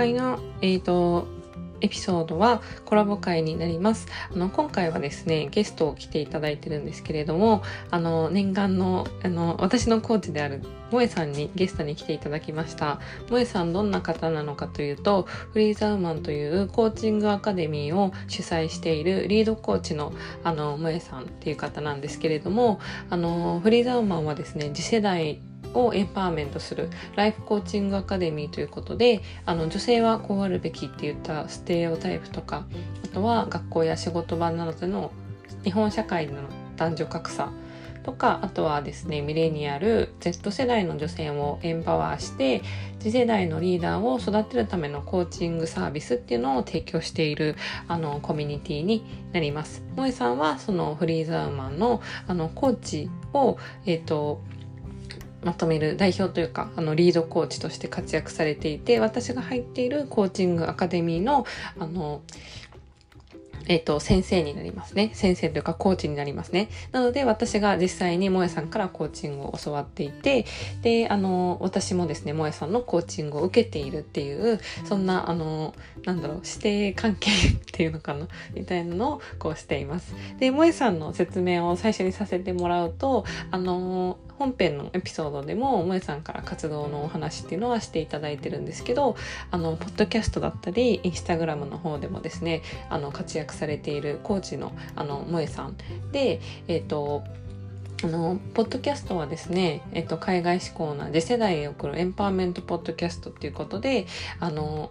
回の、えーと、エピソードはコラボ会になります。あの、今回はですね、ゲストを来ていただいてるんですけれども、あの、念願の、あの、私のコーチである萌さんにゲストに来ていただきました。萌さんどんな方なのかというと、フリーザウーマンというコーチングアカデミーを主催しているリードコーチのあの萌さんっていう方なんですけれども、あのフリーザウーマンはですね、次世代をエンパワーメントするライフコーチングアカデミーということであの女性はこうあるべきっていったステレオタイプとかあとは学校や仕事場などでの日本社会の男女格差とかあとはですねミレニアル Z 世代の女性をエンパワーして次世代のリーダーを育てるためのコーチングサービスっていうのを提供しているあのコミュニティになります。萌さんはそのフリーザーマンのあのコーチを、えっ、ー、とまとめる代表というかあのリードコーチとして活躍されていて私が入っているコーチングアカデミーのあのえっ、ー、と、先生になりますね。先生というかコーチになりますね。なので、私が実際にもやさんからコーチングを教わっていて、で、あの、私もですね、もやさんのコーチングを受けているっていう、そんな、あの、なんだろう、師弟関係っていうのかな、みたいなのをこうしています。で、もやさんの説明を最初にさせてもらうと、あの、本編のエピソードでも萌さんから活動のお話っていうのはしていただいてるんですけどあのポッドキャストだったりインスタグラムの方でもですねあの活躍されているコーチのあの萌さんでえっ、ー、とあの、ポッドキャストはですね、えっと、海外志向な次世代へ送るエンパワーメントポッドキャストっていうことで、あの、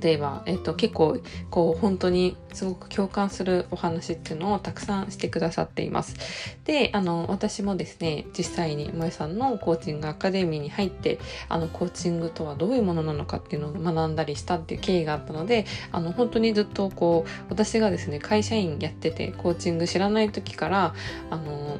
例えば、えっと、結構こう本当にすごく共感するお話っていうのをたくさんしてくださっています。で、あの、私もですね、実際に萌さんのコーチングアカデミーに入って、あの、コーチングとはどういうものなのかっていうのを学んだりしたっていう経緯があったので、あの、本当にずっとこう、私がですね、会社員やってて、コーチング知らない時から、あの、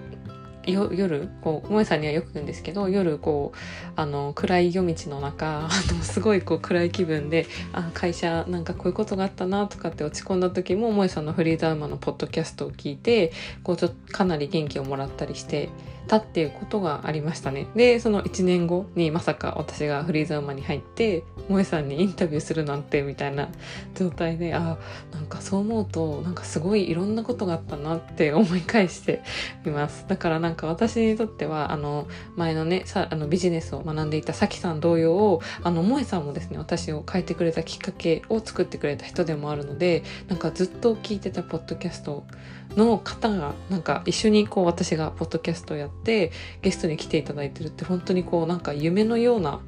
夜こう萌さんにはよく言うんですけど夜こうあの暗い夜道の中 あのすごいこう暗い気分であ会社なんかこういうことがあったなとかって落ち込んだ時も萌さんのフリーダーマのポッドキャストを聞いてこうちょっとかなり元気をもらったりしてたっていうことがありましたね。で、その1年後にまさか私がフリーザーマに入って、萌さんにインタビューするなんてみたいな状態で、あ、なんかそう思うと、なんかすごいいろんなことがあったなって 思い返しています。だからなんか私にとっては、あの、前のね、さあのビジネスを学んでいたさきさん同様、あの、萌さんもですね、私を変えてくれたきっかけを作ってくれた人でもあるので、なんかずっと聞いてたポッドキャストをの方がなんか一緒にこう私がポッドキャストをやってゲストに来ていただいてるって本当にこうなんか夢のような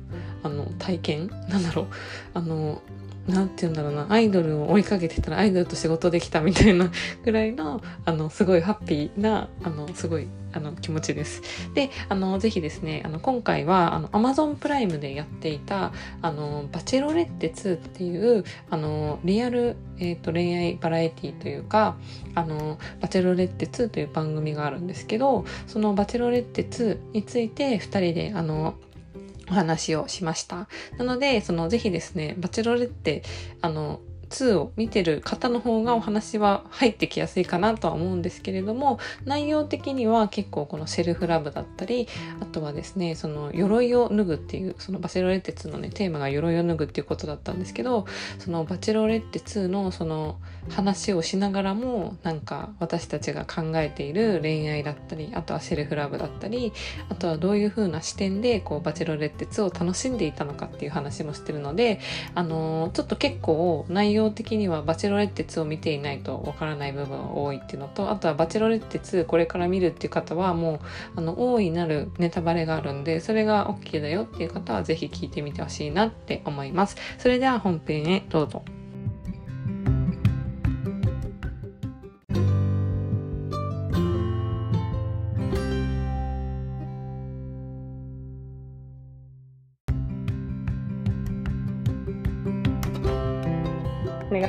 あの体験？なんだろう？あのなんて言うんだろうな、アイドルを追いかけてたらアイドルと仕事できたみたいなぐらいの、あの、すごいハッピーな、あの、すごい、あの、気持ちです。で、あの、ぜひですね、あの、今回は、あの、アマゾンプライムでやっていた、あの、バチェロレッテ2っていう、あの、リアル、えっ、ー、と、恋愛バラエティというか、あの、バチェロレッテ2という番組があるんですけど、そのバチェロレッテ2について2人で、あの、お話をしました。なので、そのぜひですね、バチェロレって、あの、2を見てる方の方がお話は入ってきやすいかなとは思うんですけれども内容的には結構このセルフラブだったりあとはですねその鎧を脱ぐっていうそのバチェロレッテ2のねテーマが鎧を脱ぐっていうことだったんですけどそのバチェロレッテ2のその話をしながらもなんか私たちが考えている恋愛だったりあとはセルフラブだったりあとはどういう風な視点でこうバチェロレッテ2を楽しんでいたのかっていう話もしてるのであのー、ちょっと結構内容容的にはバチェロレッテ2を見ていないとわからない部分が多いっていうのとあとはバチェロレッテ2これから見るっていう方はもうあの大いなるネタバレがあるんでそれが OK だよっていう方はぜひ聞いてみてほしいなって思います。それでは本編へどうぞ。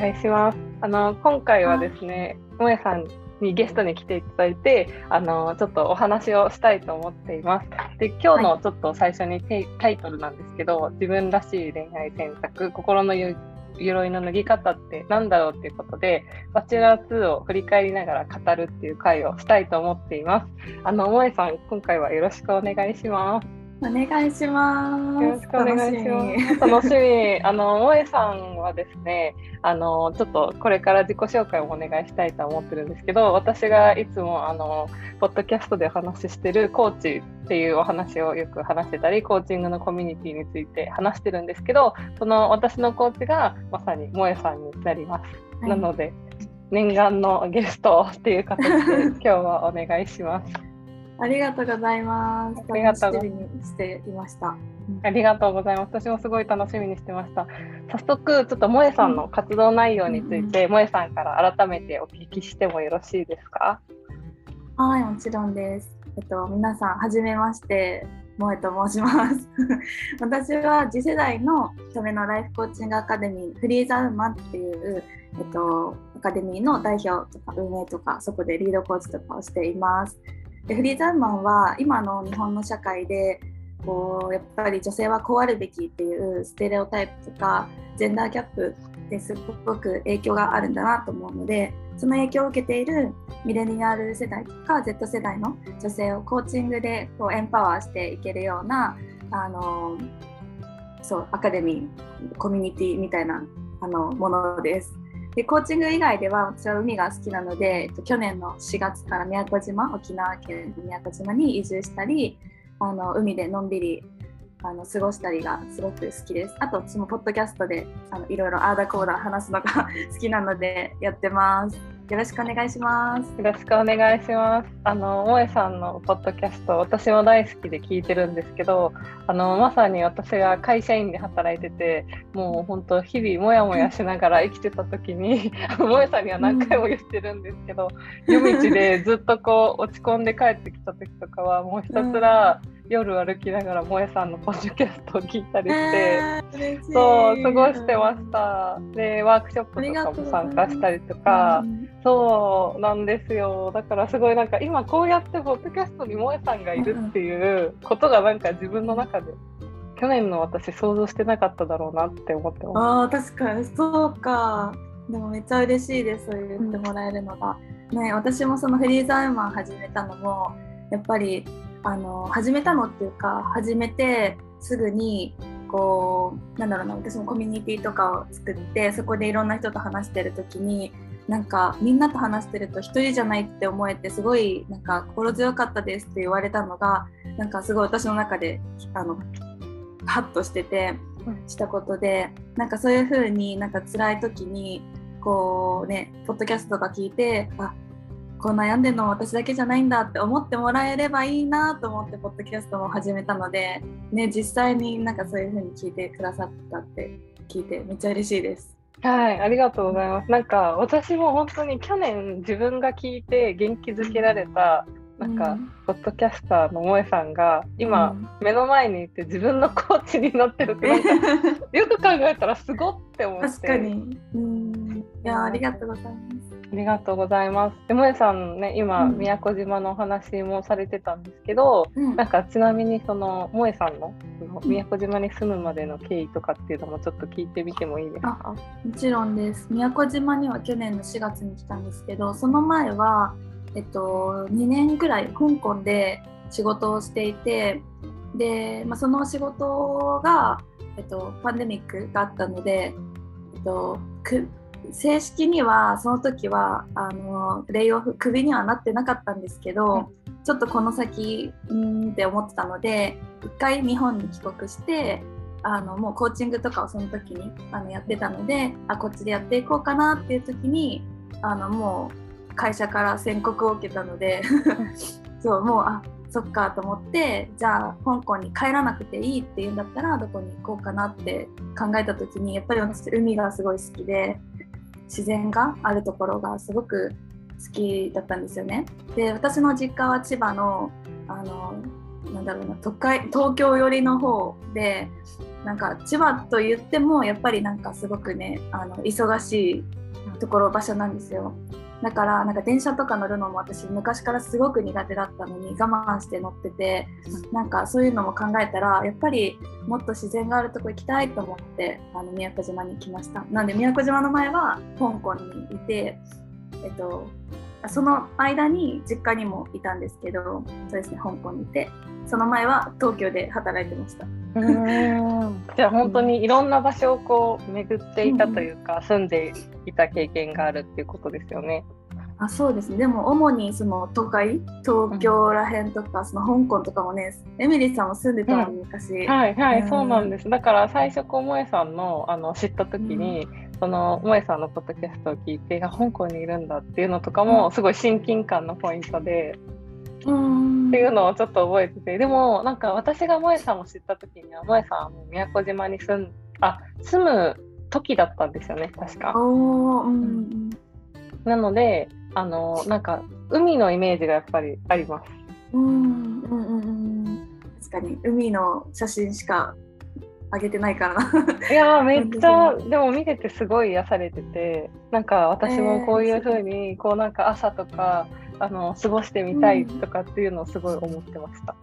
願いします。あの今回はですね、もえさんにゲストに来ていただいて、あのちょっとお話をしたいと思っています。で、今日のちょっと最初にタイトルなんですけど、自分らしい恋愛選択、心の鎧の脱ぎ方って何だろうっていうことで、バチェラー2を振り返りながら語るっていう回をしたいと思っています。あの、萌さん、今回はよろしくお願いします。お願いします。よろしくお願いします。楽しみ。あの、萌えさんはですね、あの、ちょっとこれから自己紹介をお願いしたいと思ってるんですけど、私がいつも、あの、ポッドキャストでお話ししてるコーチっていうお話をよく話してたり、コーチングのコミュニティについて話してるんですけど、その私のコーチがまさに萌えさんになります。はい、なので、念願のゲストっていう形で今日はお願いします。ありがとうございます。ありがとうにしていました。ありがとうございます。私もすごい楽しみにしてました。早速、ちょっと萌えさんの活動内容について、萌えさんから改めてお聞きしてもよろしいですか？はい、もちろんです。えっと、皆さん、はじめまして、萌えと申します。私は次世代のためのライフコーチングアカデミー、フリーザウーマンっていう、えっと、アカデミーの代表とか運営とか、そこでリードコーチとかをしています。でフリーザーマンは今の日本の社会でこうやっぱり女性はこうあるべきっていうステレオタイプとかジェンダーギャップですごく影響があるんだなと思うのでその影響を受けているミレニアル世代とか Z 世代の女性をコーチングでこうエンパワーしていけるようなあのそうアカデミーコミュニティみたいなあのものです。でコーチング以外では私は海が好きなので、えっと、去年の4月から宮古島沖縄県の宮古島に移住したりあの海でのんびりあの過ごしたりがすごく好きです。あと私もポッドキャストであのいろいろアーだこーだ話すのが 好きなのでやってます。よろしくお願いします。よろしくお願いします。あの萌さんのポッドキャスト、私も大好きで聞いてるんですけど、あのまさに私が会社員で働いてて、もう本当日々もやもやしながら生きてた時に、萌さんには何回も言ってるんですけど、夜道でずっとこう落ち込んで帰ってきた時とかはもうひたすら、うん夜歩きながら萌えさんのポッドキャストを聞いたりして、えー、そう過ごしてました。でワークショップとかも参加したりとか、そうなんですよ。だからすごいなんか今こうやってポッドキャストに萌えさんがいるっていうことがなんか自分の中で去年の私想像してなかっただろうなって思ってます。あ確かに。そうか。でもめっちゃ嬉しいです。そう言ってもらえるのが、うん、ね私もそのフリーザーマン始めたのもやっぱりあの始めたのっていうか始めてすぐにこうなんだろうな私もコミュニティとかを作ってそこでいろんな人と話してる時になんかみんなと話してると一人じゃないって思えてすごいなんか心強かったですって言われたのがなんかすごい私の中であのハッとしててしたことでなんかそういう風になんか辛い時にこうねポッドキャストとか聞いてあこう悩んでるの私だけじゃないんだって思ってもらえればいいなと思ってポッドキャストも始めたので、ね、実際になんかそういう風に聞いてくださったって聞いてめっちゃ嬉しいです。はい、ありがとうございます。なんか私も本当に去年自分が聞いて元気づけられたなんか、うん、ポッドキャスターの萌えさんが今、うん、目の前にいて自分のコーチになってるって よく考えたらすごって思って。確かに。うんいやありがとうございますありがとうございます。でもえさんね今、うん、宮古島のお話もされてたんですけど、うん、なんかちなみにその萌えさんの宮古島に住むまでの経緯とかっていうのもちょっと聞いてみてもいいですか？もちろんです。宮古島には去年の4月に来たんですけど、その前はえっと2年ぐらい香港で仕事をしていて、で、まあ、その仕事がえっとパンデミックがあったので、えっとく正式にはその時はあのレイオフクビにはなってなかったんですけど、うん、ちょっとこの先うんって思ってたので一回日本に帰国してあのもうコーチングとかをその時にあのやってたのであこっちでやっていこうかなっていう時にあのもう会社から宣告を受けたので そうもうあそっかと思ってじゃあ香港に帰らなくていいっていうんだったらどこに行こうかなって考えた時にやっぱり私海がすごい好きで自然があるところがすごく好きだったんですよね。で私の実家は千葉のあのなんだろうな都会東京寄りの方でなんか千葉と言ってもやっぱりなんかすごくねあの忙しいところ場所なんですよ。だからなんか電車とか乗るのも私昔からすごく苦手だったのに我慢して乗っててなんかそういうのも考えたらやっぱりもっと自然があるとこ行きたいと思ってあの宮古島に来ました。なんで宮古島の前は香港にいてえっとその間に実家にもいたんですけどそうですね香港にいてその前は東京で働いてました。うん。じゃあ本当にいろんな場所をこう巡っていたというか、うん、住んでいた経験があるっていうことですよね。あそうです。ねでも主にその都会東京らへんとか、うん、その香港とかもねエミリーさんも住んでたの、うん、昔はいはい、うん、そうなんです。だから最初こう萌さんのあの知った時に、その萌さんのポッドキャストを聞いて香港にいるんだっていうのとかもすごい親近感のポイントで。うん。っていうのをちょっと覚えててでもなんか私が萌さんを知った時には萌さんは宮古島に住んあ住む時だったんですよね確か。うん、なのであのなんか海のイメージがやっぱりあります。うんうんうんうん確かに海の写真しか上げてないからないやめっちゃでも見ててすごい癒されててなんか私もこういうふうに、こうなんか朝とかあの過ごしてみたいとかっていうのをすごい思ってました。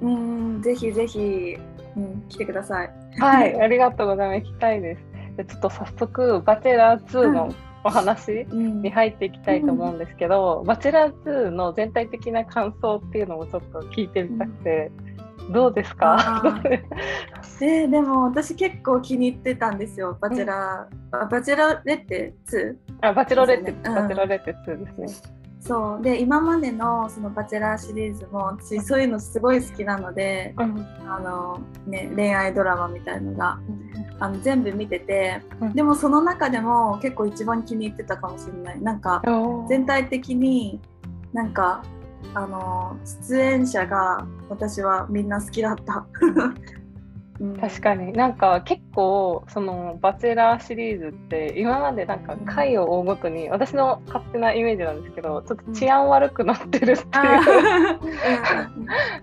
うん、ぜひぜひ、うん、来てください。はい、ありがとうございます。行きたいです。でちょっと早速バチェラー2のお話に入っていきたいと思うんですけど、うん、バチェラー2の全体的な感想っていうのもちょっと聞いてみたくて、うん、どうですか？えー、でも私結構気に入ってたんですよ。バチェラー、うん、バチェラレッテ 2? あバチェロレッテ、ね、バチェロレッテ2ですね。そう。で今までのそのバチェラーシリーズも私そういうのすごい好きなので、うん、あのね、恋愛ドラマみたいのが、うん、あの全部見てて、うん、でもその中でも結構一番気に入ってたかもしれない。なんか全体的になんかあの出演者が私はみんな好きだった。確かに。なんか結構その「バチェラー」シリーズって今までなんか回を追うごとに私の勝手なイメージなんですけどちょっと治安悪くなってるっていう。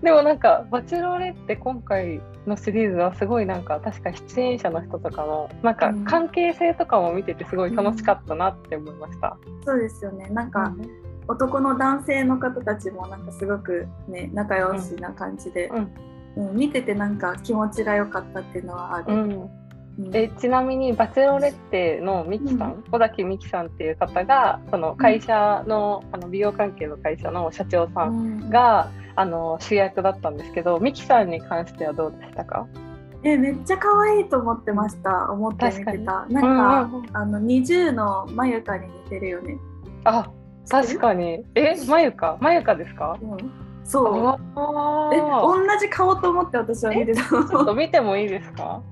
でもなんか「バチェロレ」って今回のシリーズはすごいなんか確か出演者の人とかのなんか関係性とかも見ててすごい楽しかったなって思いました。うん、そうですよね。なんか、男の男性の方たちもなんかすごくね仲良しな感じで、うんうん、見ててなんか気持ちが良かったっていうのはある。うん。えちなみにバチェロレッテのミキさん、小崎美樹さんっていう方がその会社の,、あの美容関係の会社の社長さんが、あの主役だったんですけどミキさんに関してはどうでしたか？えめっちゃ可愛いと思ってました。思って見てた。なんか、うん、あの20のまゆかに似てるよね。あ確かに。えまゆか？まゆかですか、うんそうえ同じ顔と思って私は見てたちょっと見てもいいですか？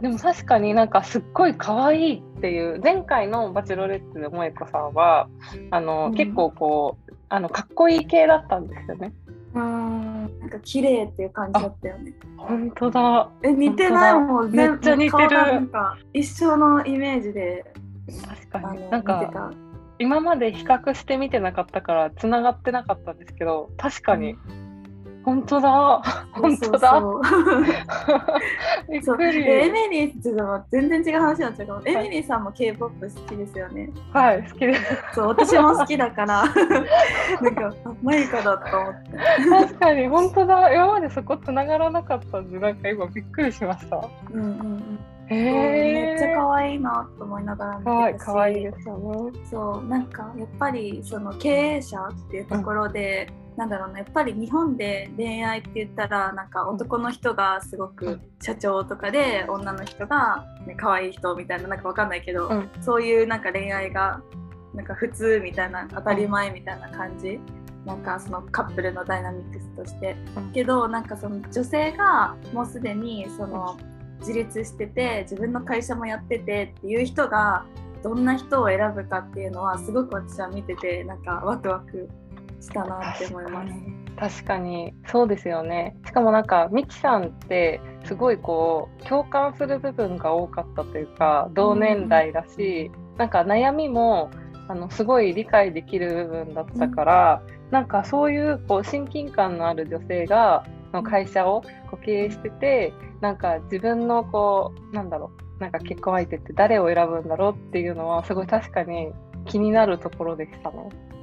でも確かになんかすっごい可愛いっていう前回の「バチェロレッテ」で萌子さんはあの、うん、結構こうあのかっこいい系だったんですよね。うんなんか綺麗っていう感じだったよね。本当だ。え似てないもんめっちゃ似てる。なんか一緒のイメージで。確かに。なんか今まで比較してみてなかったからつながってなかったんですけど確かに、うん、本当だ。本当だ。びっくり。エミリーって全然違う話になっちゃうけど、エミリーさんも K-POP 好きですよね。はい好きです。そう私も好きだから。なんかマイカだと思って。確かに本当だ。今までそこつながらなかったんでなんか今びっくりしました。うんうんうんめっちゃ可愛いなと思いながら見てたし。可愛いですよねそうなんかやっぱりその経営者っていうところで、うん、なんだろうなやっぱり日本で恋愛って言ったらなんか男の人がすごく社長とかで女の人が、ね、可愛い人みたいななんかわかんないけど、うん、そういうなんか恋愛がなんか普通みたいな当たり前みたいな感じ、なんかそのカップルのダイナミックスとして、けどなんかその女性がもうすでにその、自立してて自分の会社もやっててっていう人がどんな人を選ぶかっていうのはすごく私は見ててなんかワクワクしたなって思います。確かにそうですよねしかもなんかミキさんってすごいこう共感する部分が多かったというか同年代だし、うん、なんか悩みもあのすごい理解できる部分だったから、うん、なんかそういうこう親近感のある女性がの会社をこう経営しててなんか自分のこうなんだろうなんか結婚相手って誰を選ぶんだろうっていうのはすごい確かに気になるところでしたね。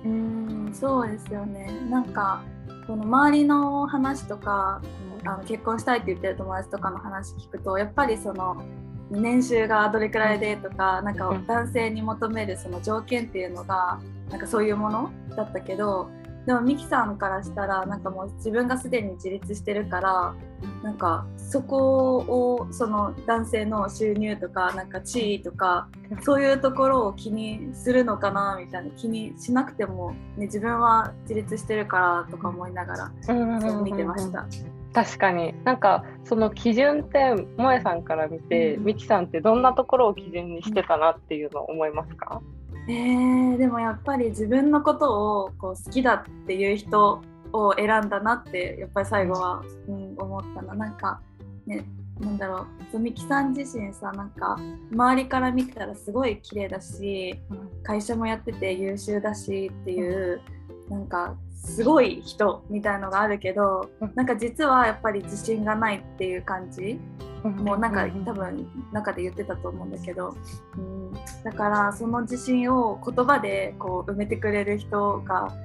うんそうですよねなんかこの周りの話とかあの結婚したいって言ってる友達とかの話聞くとやっぱりその年収がどれくらいでとかなんか男性に求めるその条件っていうのがなんかそういうものだったけどでもミキさんからしたらなんかもう自分がすでに自立してるからなんかそこをその男性の収入とかなんか地位とかそういうところを気にするのかなみたいな気にしなくても、ね、自分は自立してるからとか思いながら見てました。確かに。なんかその基準って萌さんから見て、うん、ミキさんってどんなところを基準にしてたなっていうのを思いますか、えー、でもやっぱり自分のことをこう好きだっていう人を選んだなってやっぱり最後は、うん、思ったのなんかねなんだろうみきさん自身さなんか周りから見たらすごい綺麗だし、会社もやってて優秀だしっていう、なんかすごい人みたいのがあるけど、なんか実はやっぱり自信がないっていう感じ、もうなんか多分中で言ってたと思うんだけど、うん、だからその自信を言葉でこう埋めてくれる人が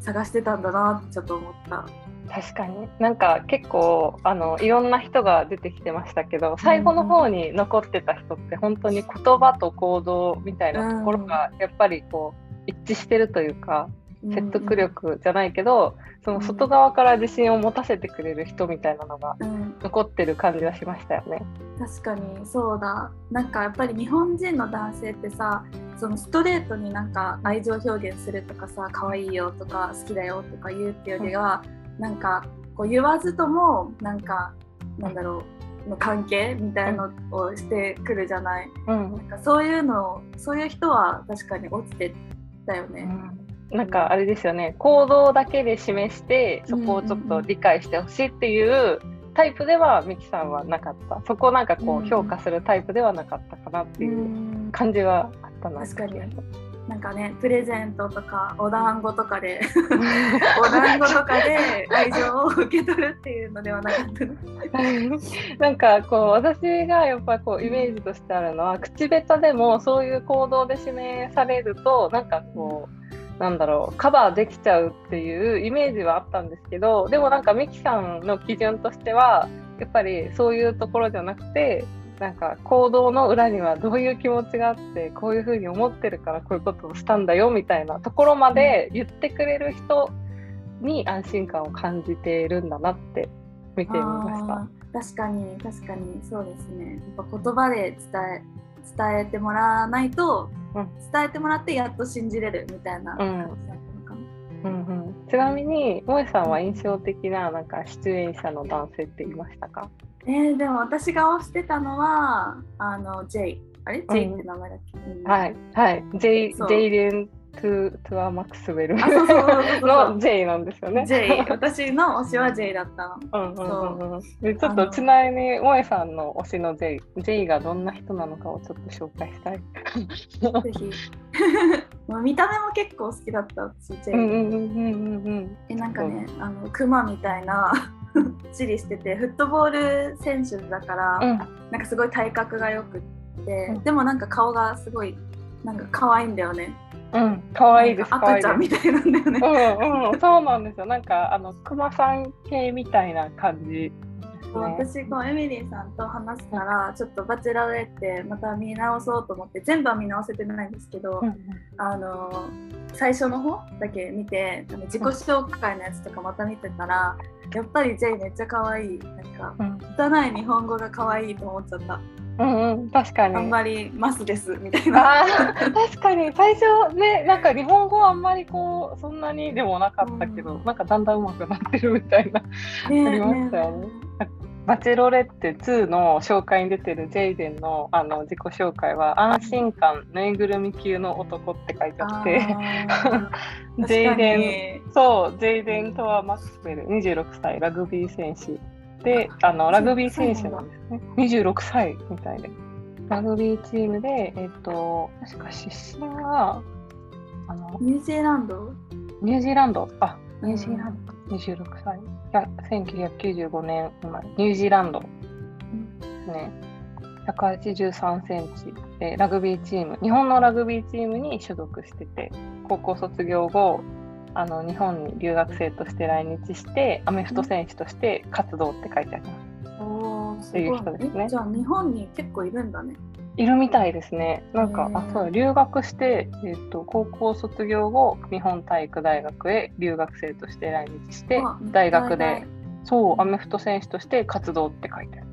探してたんだなってちょっと思った。確かに。なんか結構あのいろんな人が出てきてましたけど最後の方に残ってた人って本当に言葉と行動みたいなところがやっぱりこう一致してるというか、説得力じゃないけど、その外側から自信を持たせてくれる人みたいなのが残ってる感じはしましたよね。確かにそうだ。なんかやっぱり日本人の男性ってさそのストレートになんか愛情表現するとかさ可愛いよとか好きだよとか言うっていうよりは、うん、なんかこう言わずともなんかなんだろうの関係みたいのをしてくるじゃない、うん、なんかそういうのそういう人は確かに落ちてたよね。うんなんかあれですよね。行動だけで示してそこをちょっと理解してほしいっていうタイプではミキさんはなかった。そこをなんかこう評価するタイプではなかったかなっていう感じはあったな確かに。なんかねプレゼントとかお団子とかで お団子とかで愛情を受け取るっていうのではなかった。なんかこう私がやっぱこうイメージとしてあるのは口下手でもそういう行動で示されるとなんかこうなんだろうカバーできちゃうっていうイメージはあったんですけどでもなんかミキさんの基準としてはやっぱりそういうところじゃなくてなんか行動の裏にはどういう気持ちがあってこういうふうに思ってるからこういうことをしたんだよみたいなところまで言ってくれる人に安心感を感じているんだなって見てみました。確かに確かにそうですね。やっぱ言葉で伝え伝えてもらわないと伝えてもらってやっと信じれるみたいな。感じだったのかな。うんうん、ちなみに萌さんは印象的ななんか出演者の男性っていましたか？えー、でも私が推してたのはあの J あれ？J って名前だっけ、うん、はいはい。J, J レントゥトゥアマックスウェルの J なんですよね。J 私の推しは J だったの。でちょっとちなみに萌えさんの推しの J, J がどんな人なのかをちょっと紹介したい。ぜひ。見た目も結構好きだった私 J。えなんかねあのクマみたいな チリしててフットボール選手だから、うん、なんかすごい体格がよくって、うん、でもなんか顔がすごいなんか可愛いんだよね。うん、可愛いです。赤ちゃんみたいなんだよね。うんうん、そうなんですよ。なんかあの熊さん系みたいな感じ。ね、私こうエミリーさんと話したらちょっとバチェラレってまた見直そうと思って全部は見直せてないんですけど、うん、あの最初の方だけ見て自己紹介のやつとかまた見てたらやっぱり J めっちゃ可愛いなんか、うん、汚い日本語が可愛いと思っちゃった。うんうん、確かに。あんまりマスですみたいな。確かに。最初ねなんか日本語はあんまりこうそんなにでもなかったけど、うん、なんかだんだん上手くなってるみたいな、ね、ありましたよね。ねバチェロレッテ2の紹介に出てるジェイデンのあの自己紹介は安心感ぬいぐるみ級の男って書いてあって。ジェイデンそうジェイデンとはマックスウェル26歳ラグビー選手で、あのラグビー選手なんですね。26歳みたいで。ラグビーチームで、えっ、と、確か出身は、あのニュージーランド？ニュージーランド、あ、ニュージーランド、26歳。いや、1995年生まれ、ニュージーランド。ですね。183センチ。でラグビーチーム、日本のラグビーチームに所属してて、高校卒業後、あの日本に留学生として来日してアメフト選手として活動って書いてあります。おっていう人ですね。じゃあ日本に結構いるんだね。いるみたいですね。なんか、あ、そう、留学して、えっ、と、高校卒業後、日本体育大学へ留学生として来日して大学でそう、アメフト選手として活動って書いてある。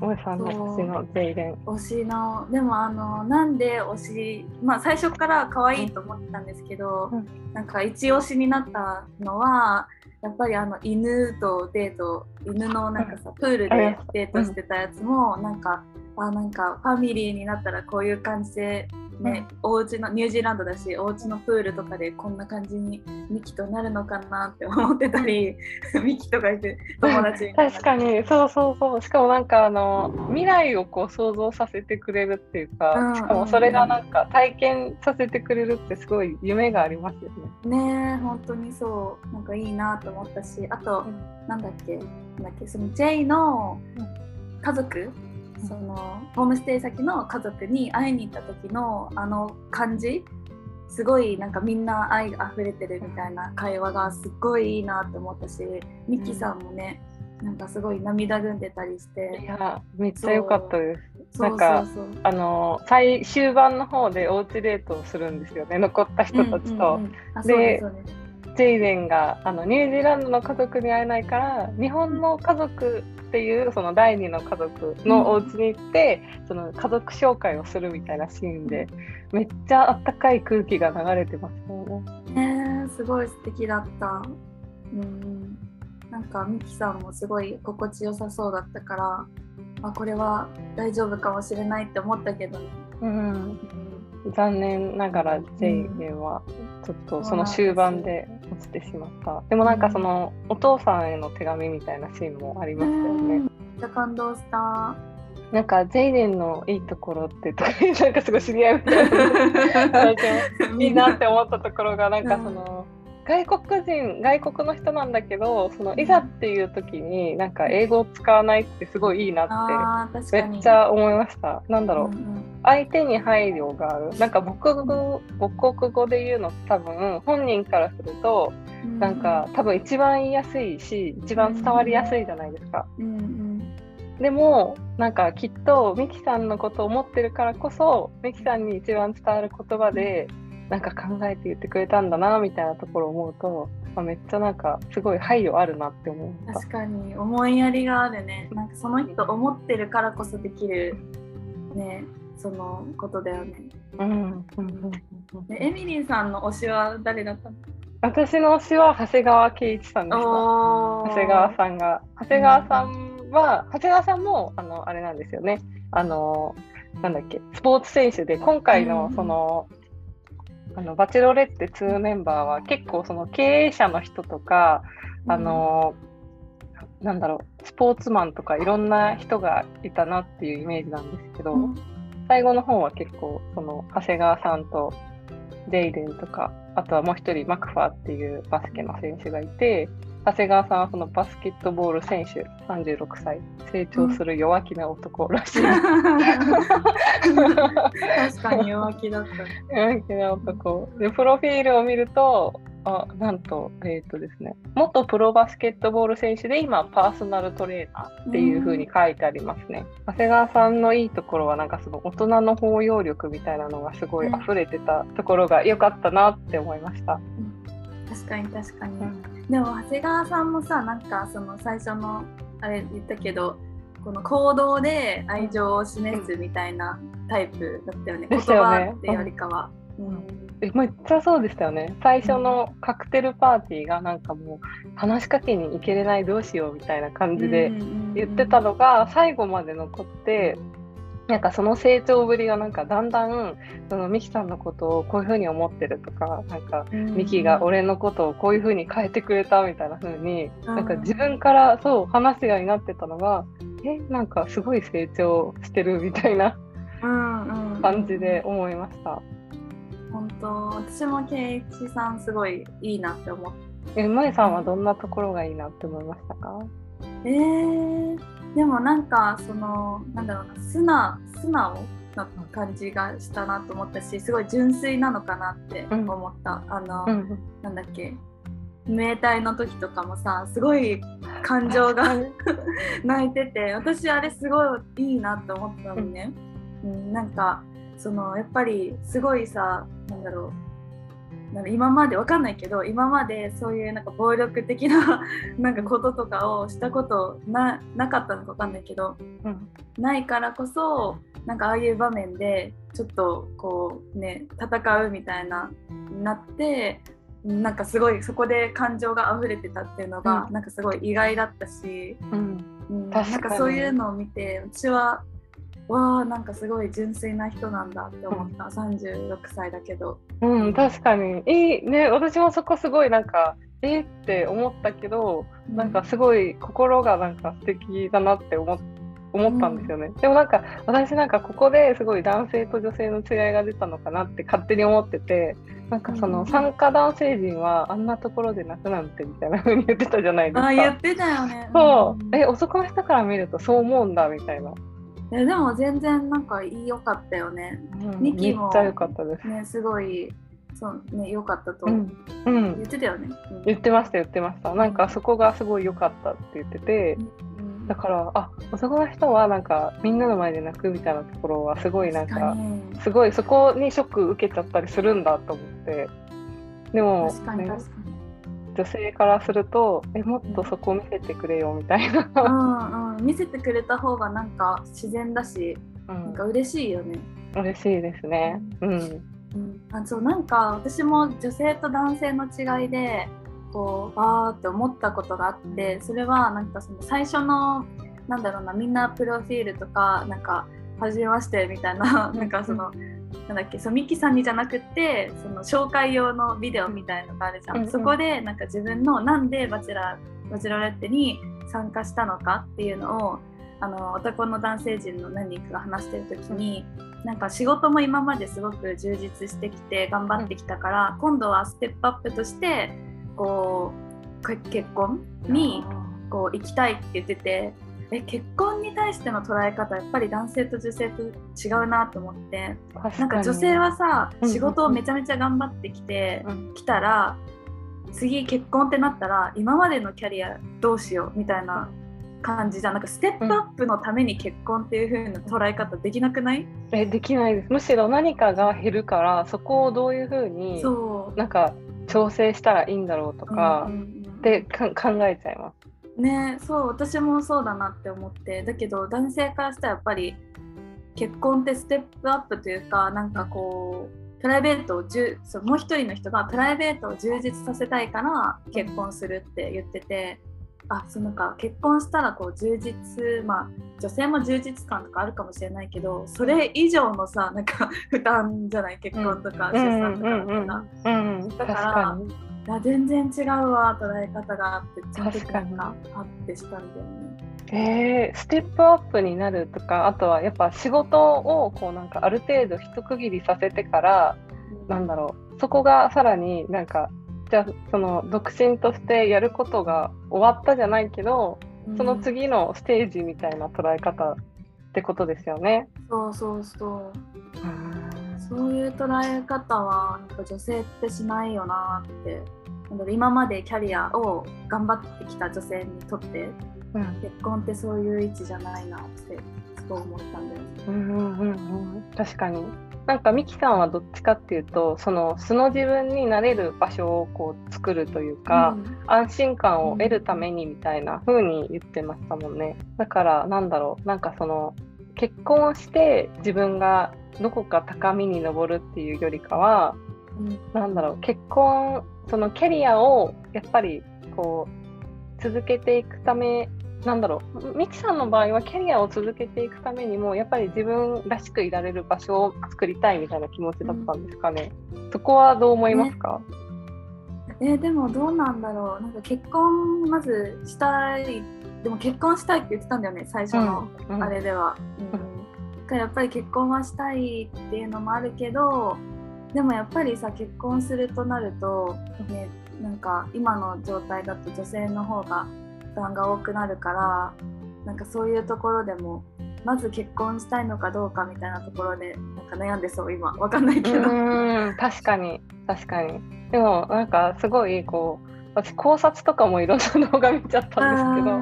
萌さんの推しのゼイレン。推しのでもあのなんで推しまあ最初から可愛いと思ってたんですけど、うん。なんか一押しになったのはやっぱりあの犬とデート犬のなんかさ、プールでデートしてたやつも、なんかあなんかファミリーになったらこういう感じでね、お家のニュージーランドだしお家のプールとかでこんな感じにミキとなるのかなって思ってたり ミキとかいて友達に確かに、そうそうそう。しかもなんかあの、未来をこう想像させてくれるっていうか、うん。しかもそれがなんか体験させてくれるってすごい夢がありますよね。ねえ本当にそう。なんかいいなと思ったしあと、なんだっけなんだっけその J の家族、そのホームステイ先の家族に会いに行った時のあの感じすごいなんかみんな愛が溢れてるみたいな会話がすっごいいいなと思ったしミキさんもねなんかすごい涙ぐんでたりしいてや、めっちゃ良かったです。なんかそうそう。あの最終盤の方でおうちデートをするんですよね残った人たちと、うんうんうん。あそうですそうですジェイデンがあのニュージーランドの家族に会えないから日本の家族っていうその第二の家族のお家に行って、その家族紹介をするみたいなシーンでめっちゃあったかい空気が流れてますよね。ねえすごい素敵だった。うん、なんかミキさんもすごい心地よさそうだったから、あこれは大丈夫かもしれないって思ったけどね。うん残念ながらジェイデンはちょっとその終盤で落ちてしまった。でもなんかそのお父さんへの手紙みたいなシーンもありましたよね。めっちゃ感動した。なんかジェイデンのいいところってなんかすごい知り合いみたいな いいなって思ったところがなんかその、外国人外国の人なんだけどそのいざっていう時になんか英語を使わないってすごいいいなっ。てめっちゃ思いました。なんだろう、うんうん相手に配慮があるなんか母国語母国語で言うの多分本人からするとなんか多分一番言いやすいし一番伝わりやすいじゃないですか。うんうんでもなんかきっとミキさんのことを思ってるからこそミキさんに一番伝わる言葉でなんか考えて言ってくれたんだなみたいなところを思うと、まあ、めっちゃなんかすごい配慮あるなって思いました。確かに思いやりがあるね。なんかその人思ってるからこそできるねそのことだよね。うんうんうんでエミリーさんの推しは誰だったの？私の推しは長谷川圭一さんでした。お長谷川さんが長谷川さんは長谷川さんもあのあれなんですよねあのなんだっけスポーツ選手で今回のうんその、あのバチェロレッテ2メンバーは結構その経営者の人とか、あのなんだろうスポーツマンとかいろんな人がいたなっていうイメージなんですけど、うん。最後の方は結構その長谷川さんとデイデンとかあとはもう一人マクファーっていうバスケの選手がいて長谷川さんはそのバスケットボール選手36歳成長する弱気な男らしい、確かに弱気だった。弱気な男。でプロフィールを見るとあなんとえっ、とですね元プロバスケットボール選手で今パーソナルトレーナーっていう風に書いてありますね、長谷川さんのいいところはなんかその大人の包容力みたいなのがすごい溢れてたところが良かったなって思いました、確かに確かに。うんでも長谷川さんもさなんかその最初のあれ言ったけどこの行動で愛情を示すみたいなタイプだったよね、で言したよね葉ってよりかは。うん。えめっちゃそうでしたよね。最初のカクテルパーティーがなんかもう話しかけに行けれないどうしようみたいな感じで言ってたのが最後まで残ってなんかその成長ぶりがなんかだんだんそのミキさんのことをこういうふうに思ってるとかなんかミキが俺のことをこういうふうに変えてくれたみたいな風にうん。なんか自分からそう話すようになってたのがえなんかすごい成長してるみたいな感じで思いました。本当。私も圭一さんすごいいいなって思って。え、萌さんはどんなところがいいなって思いましたか？えー、でもなんかそのなんだろうな素直素直な感じがしたなと思ったしすごい純粋なのかなって思った、あの、うん。なんだっけ名体の時とかもさすごい感情が 泣いてて私あれすごいいいなって思ったのね、うん、なんかそのやっぱりすごいさなんだろうなんか今までわかんないけど今までそういうなんか暴力的な なんかこととかをしたことななかったのかわかんないけどうんないからこそなんかああいう場面でちょっとこうね戦うみたいななってなんかすごいそこで感情が溢れてたっていうのが、うん。なんかすごい意外だったし、うん。うん、なんかそういうのを見て私はわあなんかすごい純粋な人なんだって思った、36歳だけど。うん、確かに。いいね。私もそこすごいなんかえーって思ったけどなんかすごい心がなんか素敵だなって思っ思ったんですよね、でもなんか私なんかここですごい男性と女性の違いが出たのかなって勝手に思っててなんかそうん。の参加男性陣はあんなところで泣くなんてみたいな風に言ってたじゃないですああ言っか。てたよね。そう、んえ男の人から見るとそう思うんだみたいな、でも全然なんか良かったよね。うん。ミキもめっちゃ良かったです。ねすごいそうね良かったとうん、うん。言ってたよね。うん。言ってました言ってました。なんかそこがすごい良かったって言ってて、うん。だからあ男の人はなんかみんなの前で泣くみたいなところはすごいなんかに。すごいそこにショック受けちゃったりするんだと思って。でも、ね。確かに。女性からするとえもっとそこ見せてくれよみたいな、うんうん見せてくれた方がなんか自然だしうん。なんか、嬉しいよね。嬉しいですね。うん。うん、あそうなんか私も女性と男性の違いでこうあーって思ったことがあってそれはなんかその最初のなんだろうなみんなプロフィールとかなんか初めましてみたいな なんかそのなんだっけそうミキさんにじゃなくてその紹介用のビデオみたいのがあるじゃん、うんうん。そこでなんか自分のなんでバチェラーバチェロレッテに参加したのかっていうのをあの男の男性陣の何人かが話してる時に、なんか仕事も今まですごく充実してきて頑張ってきたから、今度はステップアップとしてこうけ結婚にこう行きたいって言っててえ結婚に対しての捉え方やっぱり男性と女性と違うなと思って。なんか女性はさうんうんうん。仕事をめちゃめちゃ頑張ってきてうん。きたら次結婚ってなったら今までのキャリアどうしようみたいな感じじゃん。なんかステップアップのために結婚っていう風な捉え方できなくない、えできないです。むしろ何かが減るからそこをどういうふう。になんか調整したらいいんだろうとかうんうんうんってか考えちゃいます。ねそう私もそうだなって思って。だけど男性からしたらやっぱり結婚ってステップアップというかなんかこうプライベートをじゅそうもう一人の人がプライベートを充実させたいから結婚するって言っててあそうなんか結婚したらこう充実まあ女性も充実感とかあるかもしれないけどそれ以上のさなんか負担じゃない？結婚とか出産とかだからいや全然違うわ捉え方があってちゃんと確かに。なんかあってしたんだよね。えー、ステップアップになるとかあとはやっぱ仕事をこうなんかある程度一区切りさせてからなんだろうそこがさらになんかじゃあその独身としてやることが終わったじゃないけどその次のステージみたいな捉え方ってことですよね。そうそうそう。そういう捉え方はなんか女性ってしないよなって今までキャリアを頑張ってきた女性にとってうん。結婚ってそういう位置じゃないなってすごい思ったんだよね。うんうんうん。うん確かに。なんかミキさんはどっちかっていうとその素の自分になれる場所をこう作るというか、安心感を得るためにみたいな風に言ってましたもんね。だからなんだろう。なんかその結婚して自分がどこか高みに登るっていうよりかはうんうん。なんだろう。結婚そのキャリアをやっぱりこう続けていくためなんだろうミキさんの場合はキャリアを続けていくためにもやっぱり自分らしくいられる場所を作りたいみたいな気持ちだったんですかね、そこはどう思いますか、えーでもどうなんだろう。なんか結婚まずしたい。でも結婚したいって言ってたんだよね最初のうんあれでは。うん。だからやっぱり結婚はしたいっていうのもあるけどでもやっぱりさ結婚するとなると、ね、なんか今の状態だと女性の方が負担が多くなるからなんかそういうところでもまず結婚したいのかどうかみたいなところでなんか悩んでそう今。わかんないけど。確かに。確かに。でもなんかすごいこう私考察とかもいろんな動画見ちゃったんですけど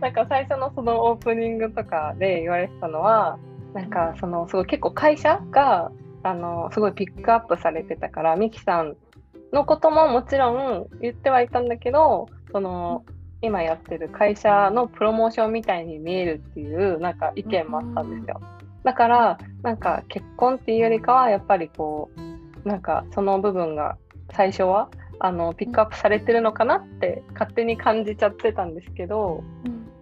なんか最初のそのオープニングとかで言われてたのはなんかそのすごい結構会社があのすごいピックアップされてたからミキさんのことももちろん言ってはいたんだけどその今やってる会社のプロモーションみたいに見えるっていうなんか意見もあったんですよ。だからなんか結婚っていうよりかはやっぱりこうなんかその部分が最初はあのピックアップされてるのかなって勝手に感じちゃってたんですけど、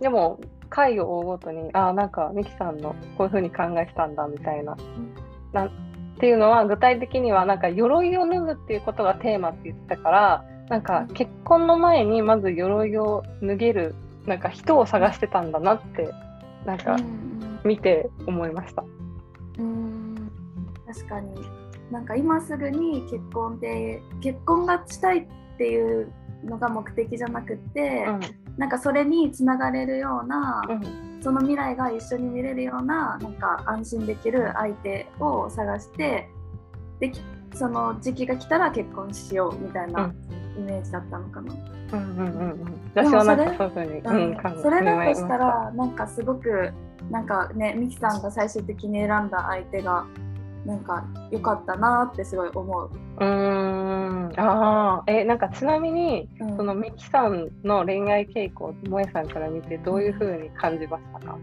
でも回を追うごとにあなんかミキさんのこういう風に考えてたんだみたいな。なっていうのは具体的にはなんか鎧を脱ぐっていうことがテーマって言ってたからなんか結婚の前にまず鎧を脱げるなんか人を探してたんだなってなんか見て思いました。うん。確かに。なんか今すぐに結婚で結婚がしたいっていうのが目的じゃなくて、うん、なんかそれにつながれるような、うん、その未来が一緒に見れるようななんか安心できる相手を探してでその時期が来たら結婚しようみたいなイメージだったのかな。うんうんうんうん、私はなんかそういうふうに、うん、それだとしたらなんかすごくなんかねミキさんが最終的に選んだ相手がなんか良かったなってすごい思う。うん。あえなんかちなみに、うん、そのミキさんの恋愛傾向萌えさんから見てどういうふうに感じましたか、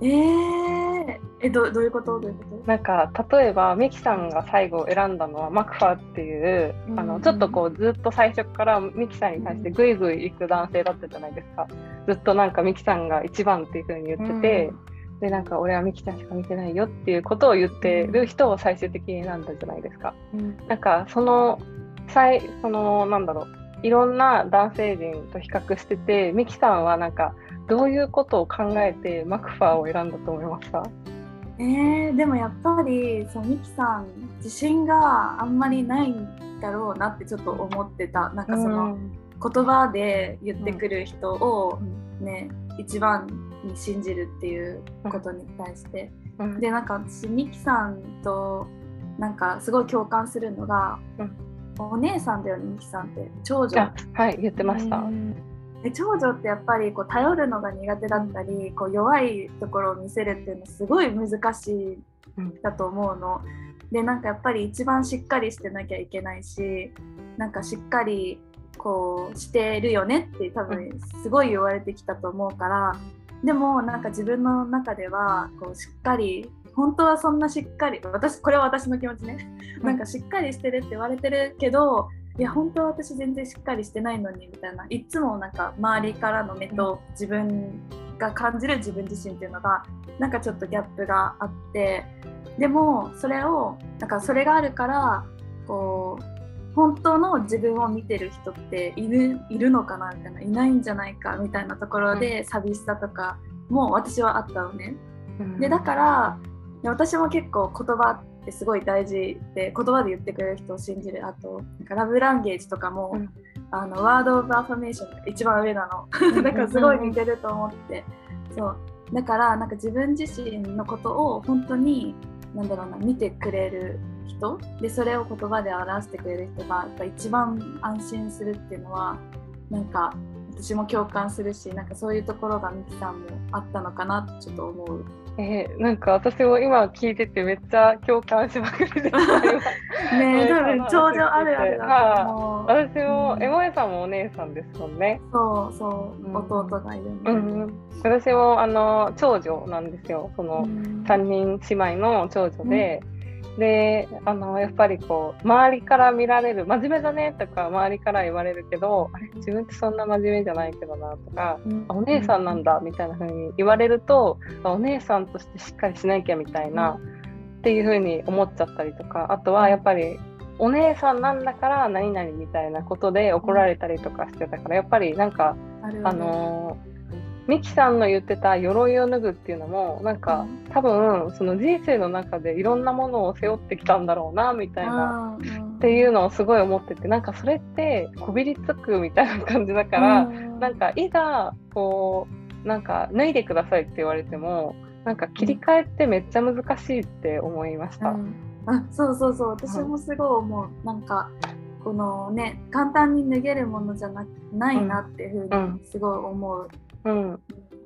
えー、えどどういうこと？どういうこと？なんか例えばミキさんが最後選んだのはマクファーっていう、うん、あのちょっとこうずっと最初からミキさんに対してグイグイ行く男性だったじゃないですか。ずっとなんかミキさんが一番っていうふうに言ってて。うんでなんか俺はミキちゃんしか見てないよっていうことを言ってる人を最終的に選んだじゃないですか。うん、なんかその最そのなんだろう。いろんな男性陣と比較しててミキさんはなんかどういうことを考えてマクファーを選んだと思いますか？えー、でもやっぱりそのミキさん自信があんまりないんだろうなってちょっと思ってた。なんかその言葉で言ってくる人をね、うん、一番に信じるっていうことに対して、うん、でなんか私ミキさんとなんかすごい共感するのが、うん、お姉さんだよねミキさんって。長女。はい言ってました、で長女ってやっぱりこう頼るのが苦手だったりこう弱いところを見せるっていうのすごい難しいだと思うの。でなんかやっぱり一番しっかりしてなきゃいけないしなんかしっかりこうしてるよねって多分すごい言われてきたと思うからでもなんか自分の中ではこうしっかり本当はそんなしっかり私これは私の気持ちね、なんかしっかりしてるって言われてるけどいや本当は私全然しっかりしてないのにみたいな。いつもなんか周りからの目と自分が感じる自分自身っていうのがなんかちょっとギャップがあって。でもそれをなんかそれがあるからこう本当の自分を見てる人っているいるのかなみたいないないんじゃないかみたいなところで寂しさとかも私はあったのね。うん、でだから私も結構言葉ってすごい大事で言葉で言ってくれる人を信じるあとなんかラブランゲージとかも、うん、あのワード・オブ・アファメーションが一番上なの。だからすごい似てると思って。そうだからなんか自分自身のことを本当になんだろうな見てくれる人でそれを言葉で表してくれる人がやっぱ一番安心するっていうのはなんか私も共感するしなんかそういうところがミキさんもあったのかなってちょっと思う。えー、なんか私も今聞いててめっちゃ共感しまくりで ね多分長女あるあるだと思う。私も、エモエさんもお姉さんですもんね。そうそう、うん、弟がいるんで、うん、私もあの長女なんですよ。その三人姉妹の長女で。うんであのやっぱりこう周りから見られる真面目だねとか周りから言われるけどあれ自分ってそんな真面目じゃないけどなとか、うん、お姉さんなんだみたいな風に言われるとお姉さんとしてしっかりしなきゃみたいな、うん、っていう風に思っちゃったりとかあとはやっぱりお姉さんなんだから何々みたいなことで怒られたりとかしてたからやっぱりなんかあのーミキさんの言ってた鎧を脱ぐっていうのもなんか多分その人生の中でいろんなものを背負ってきたんだろうなみたいなっていうのをすごい思っててなんかそれってこびりつくみたいな感じだからなんかいざこうなんか脱いでくださいって言われてもなんか切り替えってめっちゃ難しいって思いました。うん、あそうそうそう。私もすごい思う、なんかこのね簡単に脱げるものじゃなないなっていうふうにすごい思う。うん、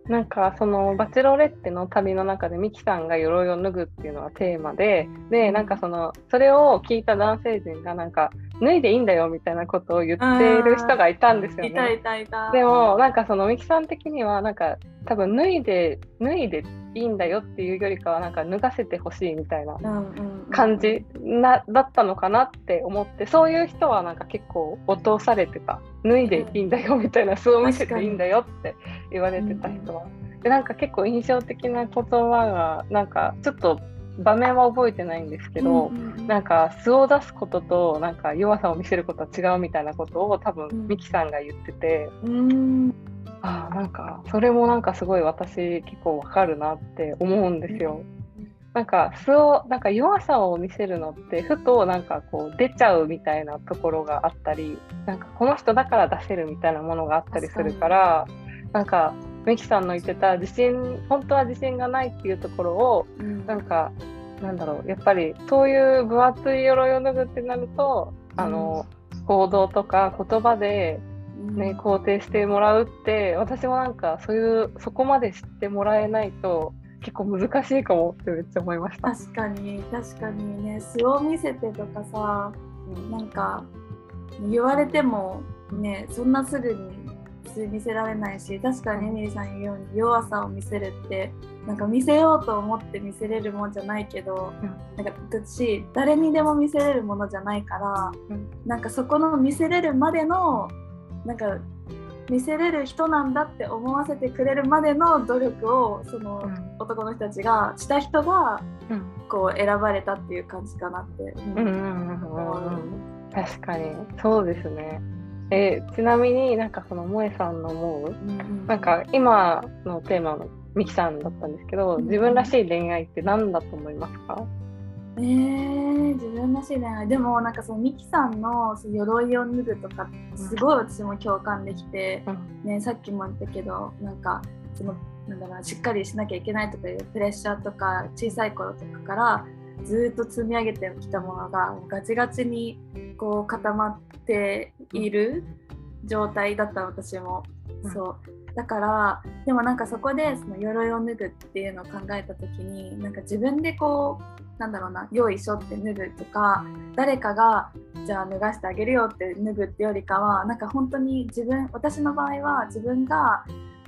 なんかそのバチェロレッテの旅の中でミキさんが鎧を脱ぐっていうのはテーマででなんかそのそれを聞いた男性陣がなんか脱いでいいんだよみたいなことを言っている人がいたんですよね。いたいたいた。でもなんかそのミキさん的にはなんか多分脱いで脱いでいいんだよっていうよりかはなんか脱がせてほしいみたいな感じなだったのかなって思ってそういう人はなんか結構落とされてた脱いでいいんだよみたいな素を見せていいんだよって言われてた人は。でなんか結構印象的な言葉がなんかちょっと場面は覚えてないんですけど、うんうん、なんか素を出すこととなんか弱さを見せることは違うみたいなことを多分ミキさんが言ってて、うん、あなんかそれもなんかすごい私結構わかるなって思うんですよ。なんか素をなんか弱さを見せるのってふとなんかこう出ちゃうみたいなところがあったりなんかこの人だから出せるみたいなものがあったりするからなんかミキさんの言ってた自信本当は自信がないっていうところを、うん、なんかなんだろうやっぱりそういう分厚い鎧を脱ぐってなると、あの行動とか言葉でね、肯定してもらうって私もなんかそういうそこまで知ってもらえないと結構難しいかもってめっちゃ思いました。確かに確かにね素を見せてとかさ、うん、なんか言われてもねそんなすぐに見せられないし確かにエミリーさん言うように弱さを見せるってなんか見せようと思って見せれるもんじゃないけど、うん、なんか私誰にでも見せれるものじゃないから、うん、なんかそこの見せれるまでのなんか見せれる人なんだって思わせてくれるまでの努力をその男の人たちがした人がこう選ばれたっていう感じかなって。確かに。そうですね。えちなみになんかその萌えさんの思う、うんうん、なんか今のテーマのミキさんだったんですけど、自分らしい恋愛って何だと思いますか、えー、自分らしい恋愛。でもなんかそのミキさんのその鎧を脱ぐとかすごい私も共感できて、うん、ね、さっきも言ったけどなんかそのなんだろうしっかりしなきゃいけないとかいうプレッシャーとか小さい頃とかからずっと積み上げてきたものがガチガチにこう固まっている状態だった私も、うん、そう。だからでもなんかそこでその鎧を脱ぐっていうのを考えた時になんか自分でこうなんだろうなよいしょって脱ぐとか誰かがじゃあ脱がしてあげるよって脱ぐってよりかはなんか本当に自分私の場合は自分が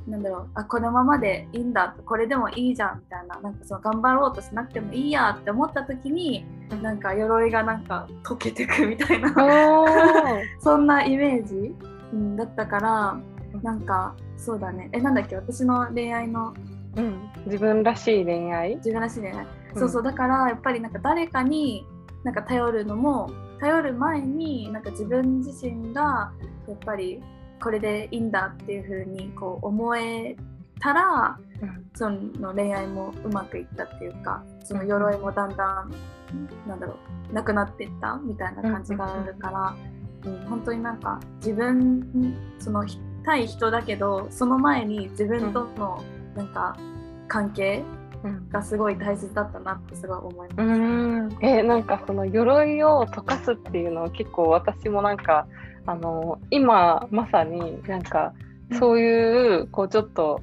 なんだろうあこのままでいいんだこれでもいいじゃんみたいななんかその頑張ろうとしなくてもいいやって思った時になんか鎧がなんか溶けてくみたいな そんなイメージ、うん、だったからなんかそうだね。えなんだっけ？私の恋愛の、うん、自分らしい恋愛？自分らしい恋愛。そうそうだからやっぱりなんか誰かになんか頼るのも頼る前になんか自分自身がやっぱりこれでいいんだっていう風にこう思えたら、うん、その恋愛もうまくいったっていうかその鎧もだんだん、うん、なんだろうなくなっていったみたいな感じがあるから、うん、うん、本当になんか自分その対人だけどその前に自分とのなんか関係がすごい大切だったなってすごい思います。うん。えなんかその鎧を溶かすっていうのは結構私もなんかあの今まさになんかそういう、こうちょっと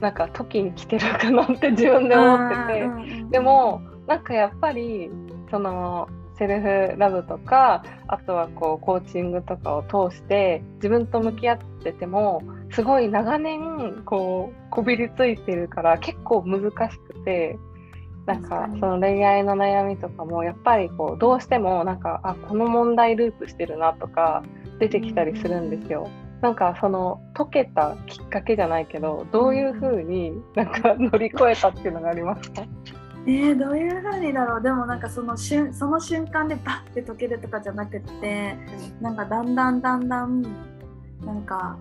なんか時に来てるかなって自分で思ってて、うん、でもなんかやっぱりそのセルフラブとかあとはこうコーチングとかを通して自分と向き合っててもすごい長年こうこびりついてるから結構難しくてなんかその恋愛の悩みとかもやっぱりこうどうしてもなんかあこの問題ループしてるなとか出てきたりするんですよ。なんかその解けたきっかけじゃないけどどういうふうになんか乗り越えたっていうのがありますか？えー、どういうふうにだろう。でもなんかその瞬その瞬間でバッて解けるとかじゃなくってなんかだんだんだんだんなんか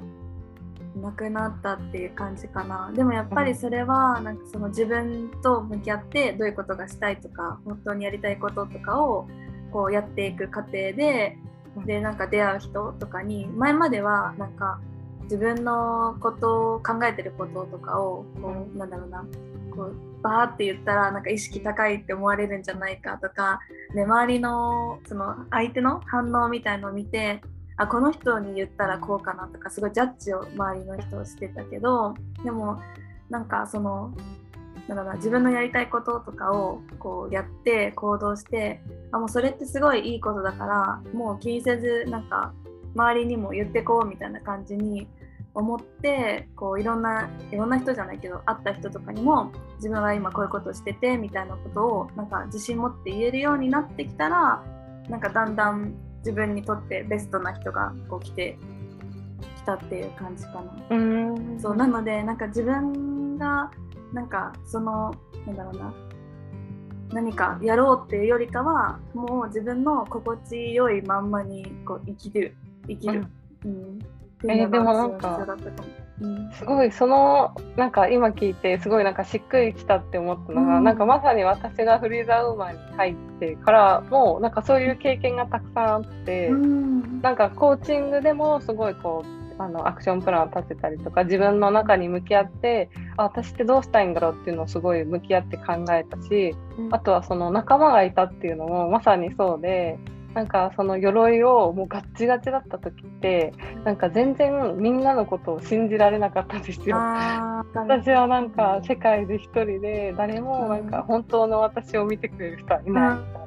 なくなったっていう感じかな。でもやっぱりそれはなんかその自分と向き合ってどういうことがしたいとか本当にやりたいこととかをこうやっていく過程ででなんか出会う人とかに前まではなんか自分のことを考えてることとかをこうなんだろうなこうバーって言ったらなんか意識高いって思われるんじゃないかとかで周りのその相手の反応みたいのを見てあこの人に言ったらこうかなとかすごいジャッジを周りの人をしてたけどでもなんかそのなんだろう自分のやりたいこととかをこうやって行動してあもうそれってすごいいいことだからもう気にせずなんか周りにも言ってこうみたいな感じに思ってこういろんないろんな人じゃないけど会った人とかにも自分は今こういうことしててみたいなことをなんか自信持って言えるようになってきたらなんかだんだん自分にとってベストな人がこう来てきたっていう感じかな。うん。そうなのでなんか自分がなんかそのなんだろうな。何かやろうっていうよりかはもう自分の心地よいまんまにこう生きる生きる、うん。っていうのが必要だったかも。うんすごいそのなんか今聞いてすごいなんかしっくりきたって思ったのが、うん。なんかまさに私がフリーザーウーマンに入ってからもなんかそういう経験がたくさんあって、うん。なんかコーチングでもすごいこうあのアクションプランを立てたりとか自分の中に向き合ってあ私ってどうしたいんだろうっていうのをすごい向き合って考えたしあとはその仲間がいたっていうのもまさにそうでなんかその鎧をもうガッチガチだった時ってなんか全然みんなのことを信じられなかったんですよ。私はなんか世界で一人で誰もなんか本当の私を見てくれる人はいない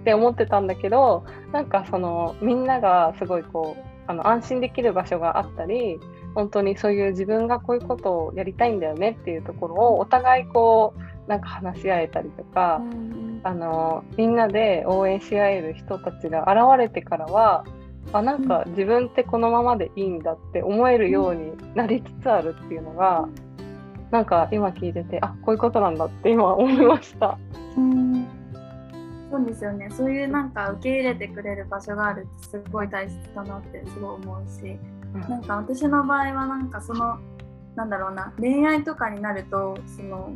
って思ってたんだけどなんかそのみんながすごいこうあの安心できる場所があったり本当にそういう自分がこういうことをやりたいんだよねっていうところをお互いこうなんか話し合えたりとか、うんあのみんなで応援し合える人たちが現れてからはあなんか自分ってこのままでいいんだって思えるようになりつつあるっていうのが、なんか今聞いててあこういうことなんだって今思いました。うん。そうですよね。そういうなんか受け入れてくれる場所があるってすごい大切だなってすごい思うしなんか私の場合はなんかそのなんだろうな恋愛とかになるとその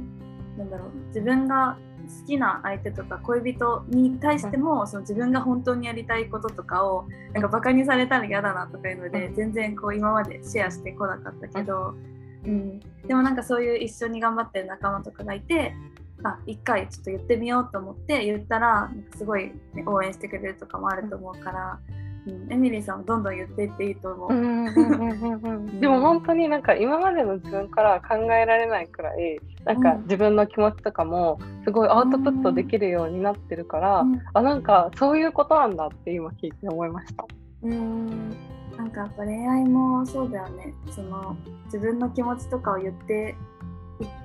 なんだろう自分が好きな相手とか恋人に対してもその自分が本当にやりたいこととかをなんかバカにされたら嫌だなとかいうので全然こう今までシェアしてこなかったけど、うん、でもなんかそういう一緒に頑張ってる仲間とかがいてあ一回ちょっと言ってみようと思って言ったらすごい、ね、応援してくれるとかもあると思うから、うん、エミリーさんもどんどん言っていっていいと思う。でも本当になんか今までの自分からは考えられないくらいなんかうん。自分の気持ちとかもすごいアウトプットできるようになってるから、うん。あなんかそういうことなんだって今聞いて思いました。うん。なんかやっぱ恋愛もそうだよね。その自分の気持ちとかを言ってい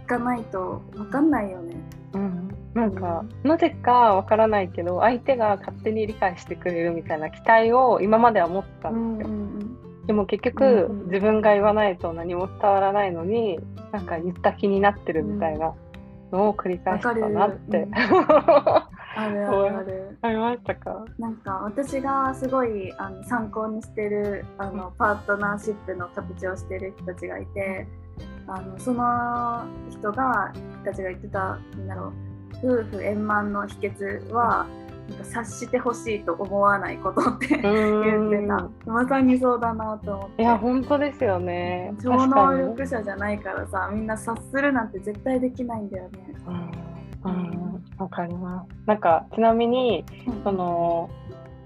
かないと分かんないよね。うん、なんか、なぜかわからないけど相手が勝手に理解してくれるみたいな期待を今までは持ってたんですよ。でも結局、うんうん。自分が言わないと何も伝わらないのになんか言った気になってるみたいなのを繰り返したなって、わ あるあるある。ありましたか？なんか私がすごいあの参考にしてるあのパートナーシップの形をしてる人たちがいてあのその人がたちが言ってたなんだろう夫婦円満の秘訣はなんか察してほしいと思わないことって 言ってた。まさにそうだなと思って。いや本当ですよね。超能力者じゃないからさみんな察するなんて絶対できないんだよね。うん。うん。わかります。なんかちなみにその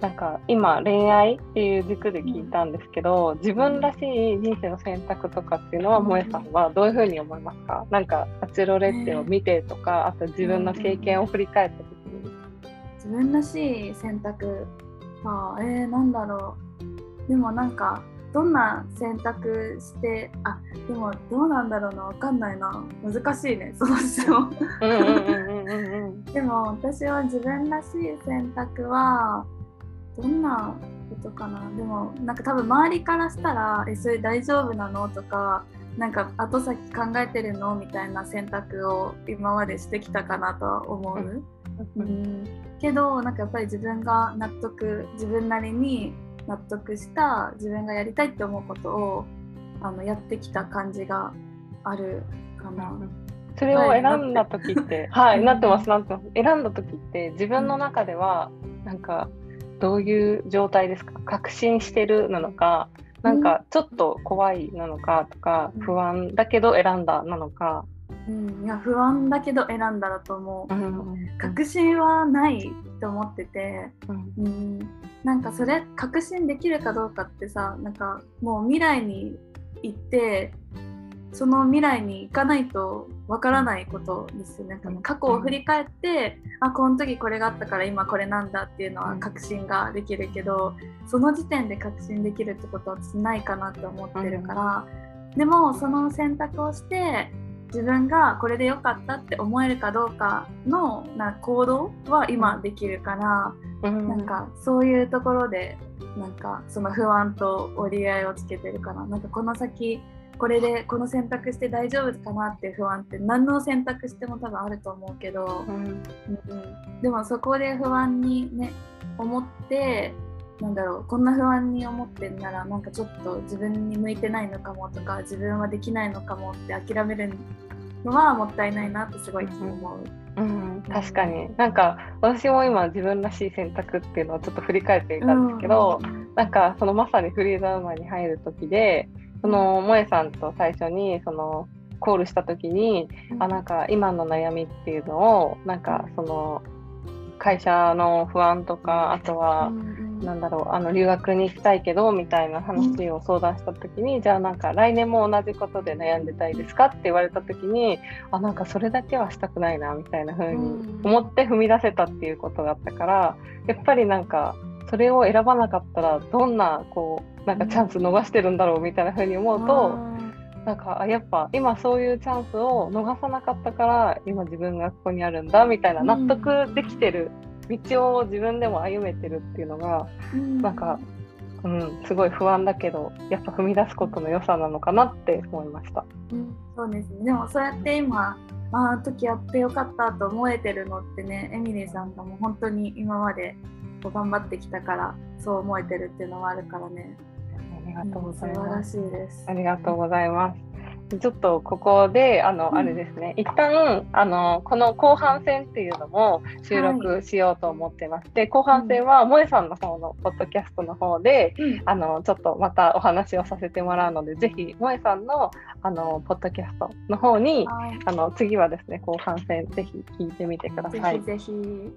なんか今恋愛っていう軸で聞いたんですけど自分らしい人生の選択とかっていうのはうん。萌えさんはどういうふうに思いますか？なんかバチェロレッテを見てとかあと自分の経験を振り返った時に。自分らしい選択。あえー、なんだろう。でもなんかどんな選択してあでもどうなんだろうなわかんないな。難しいねその質問。でも私は自分らしい選択はどんなことかな？でもなんか多分周りからしたら「えそれ大丈夫なの?」とかなんか後先考えてるの？みたいな選択を今までしてきたかなとは思う。ううんんけどなんかやっぱり自分が納得自分なりに納得した自分がやりたいって思うことをあのやってきた感じがあるかな。それを選んだ時って、はい、なってます、なってます。選んだ時って、自分の中では、なんか、どういう状態ですか？確信してるなのか、なんか、ちょっと怖いなのかとか、うん。不安だけど選んだなのか。うん、いや不安だけど選んだらと思う。うん。確信はないと思ってて、うん。うん、なんかそれ確信できるかどうかってさなんかもう未来に行ってその未来に行かないとわからないことです。なんか過去を振り返って、あこの時これがあったから今これなんだっていうのは確信ができるけど、その時点で確信できるってことは私ないかなって思ってるから、でもその選択をして自分がこれで良かったって思えるかどうかのな行動は今できるから、うん。なんかそういうところでなんかその不安と折り合いをつけてるかななんかこの先これでこの選択して大丈夫かなっていう不安って何の選択しても多分あると思うけど、うん。うんでもそこで不安にね思ってなんだろうこんな不安に思ってんならなんかちょっと自分に向いてないのかもとか自分はできないのかもって諦めるのはもったいないなってすごい思う。うん、確かに。なんか私も今自分らしい選択っていうのをちょっと振り返ってみたんですけど、なんかそのまさにフリーザーマンに入る時でその萌えさんと最初にそのコールした時に、あなんか今の悩みっていうのをなんかその会社の不安とかあとは、なんだろうあの留学に行きたいけどみたいな話を相談した時に、じゃあなんか来年も同じことで悩んでたいですかって言われた時にあなんかそれだけはしたくないなみたいな風に思って踏み出せたっていうことがあったからやっぱりなんかそれを選ばなかったらどんなこうなんかチャンス逃してるんだろうみたいな風に思うと、なんかあやっぱ今そういうチャンスを逃さなかったから今自分がここにあるんだみたいな納得できてる道を自分でも歩めてるっていうのがなんか、うん、すごい不安だけどやっぱ踏み出すことの良さなのかなって思いました。うん、そうですね。でもそうやって今ああの時やってよかったと思えてるのってねエミリーさんがもう本当に今までこう頑張ってきたからそう思えてるっていうのはあるからね。ありがとうござい素晴らます。しいです。ありがとうございます。ちょっとここであの、うんあれですね。一旦あのこの後半戦っていうのも収録しようと思ってまして、後半戦は萌えさんの方のポッドキャストの方でうん。あのちょっとまたお話をさせてもらうのでぜひ萌えさんのあのポッドキャストの方にはい。あの次はですね後半戦ぜひ聞いてみてください。ぜひ。ぜひ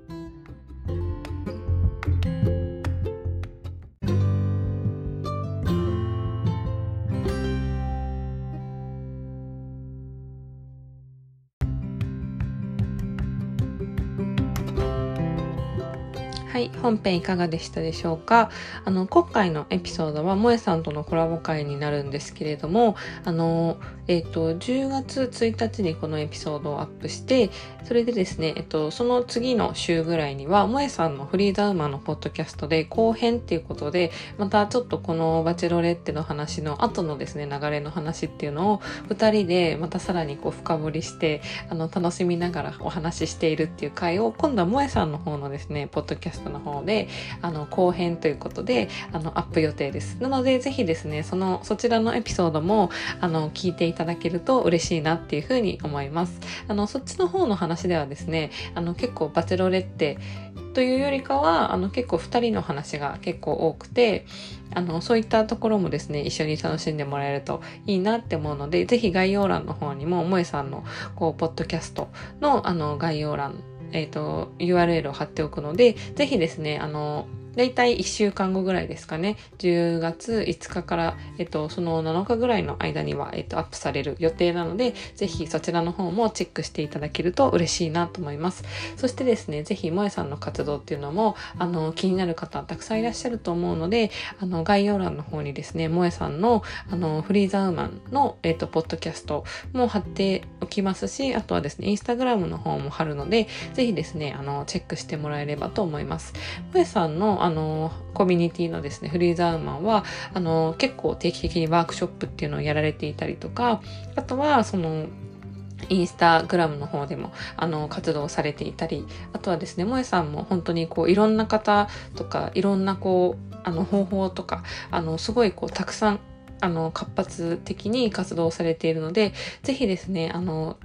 本編いかがでしたでしょうか？あの、今回のエピソードは、萌えさんとのコラボ会になるんですけれども、あの、えっ、と、10月1日にこのエピソードをアップして、それでですね、えっと、その次の週ぐらいには、萌えさんのフリーザウマンのポッドキャストで後編っていうことで、またちょっとこのバチェロレッテの話の後のですね、流れの話っていうのを、二人でまたさらにこう深掘りして、あの、楽しみながらお話ししているっていう回を、今度は萌えさんの方のですね、ポッドキャストの方で、あの、後編ということで、あの、アップ予定です。なので、ぜひですね、その、そちらのエピソードも、あの、聞いていただけると嬉しいなっていうふうに思います。あの、そっちの方の話ではですね、あの、結構バチェロレッテというよりかは、あの、結構二人の話が結構多くて、あの、そういったところもですね、一緒に楽しんでもらえるといいなって思うので、ぜひ概要欄の方にも、萌えさんの、こう、ポッドキャストの、あの、概要欄、えっ、と、URL を貼っておくので、ぜひですね、あの、だいたい1週間後ぐらいですかね。10月5日から、えっと、その7日ぐらいの間には、えっと、アップされる予定なので、ぜひそちらの方もチェックしていただけると嬉しいなと思います。そしてですね、ぜひ萌えさんの活動っていうのも、あの、気になる方たくさんいらっしゃると思うので、あの、概要欄の方にですね、萌えさんの、あの、フリーザウーマンの、えっと、ポッドキャストも貼っておきますし、あとはですね、インスタグラムの方も貼るので、ぜひですね、あの、チェックしてもらえればと思います。萌えさんの、あの、コミュニティのですね、フリーザウーマンは、あの、結構定期的にワークショップっていうのをやられていたりとか、あとは、その、インスタグラムの方でも、あの、活動されていたり、あとはですね、萌えさんも本当にこう、いろんな方とか、いろんなこう、あの、方法とか、あの、すごいこう、たくさん、あの、活発的に活動されているので、ぜひですね、あの、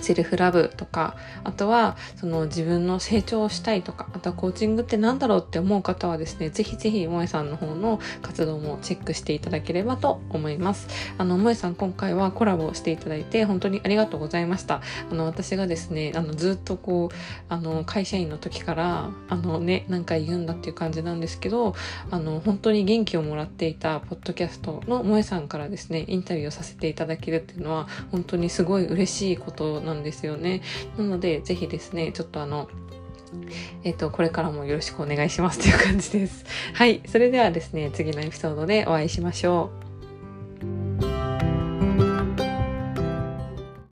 セルフラブとか、あとはその自分の成長をしたいとか、あとはコーチングって何だろうって思う方はですね、ぜひぜひ萌えさんの方の活動もチェックしていただければと思います。あの、萌えさん今回はコラボしていただいて本当にありがとうございました。あの、私がですね、あの、ずっとこう、あの、会社員の時から、あのね、何回言うんだっていう感じなんですけど、あの、本当に元気をもらっていたポッドキャストの萌えさんからですね、インタビューをさせていただけるっていうのは、本当にすごい嬉しいことなんですよね。なので、ぜひですね、ちょっとあの、えっ、と、これからもよろしくお願いしますという感じです。はい。それではですね、次のエピソードでお会いしましょう。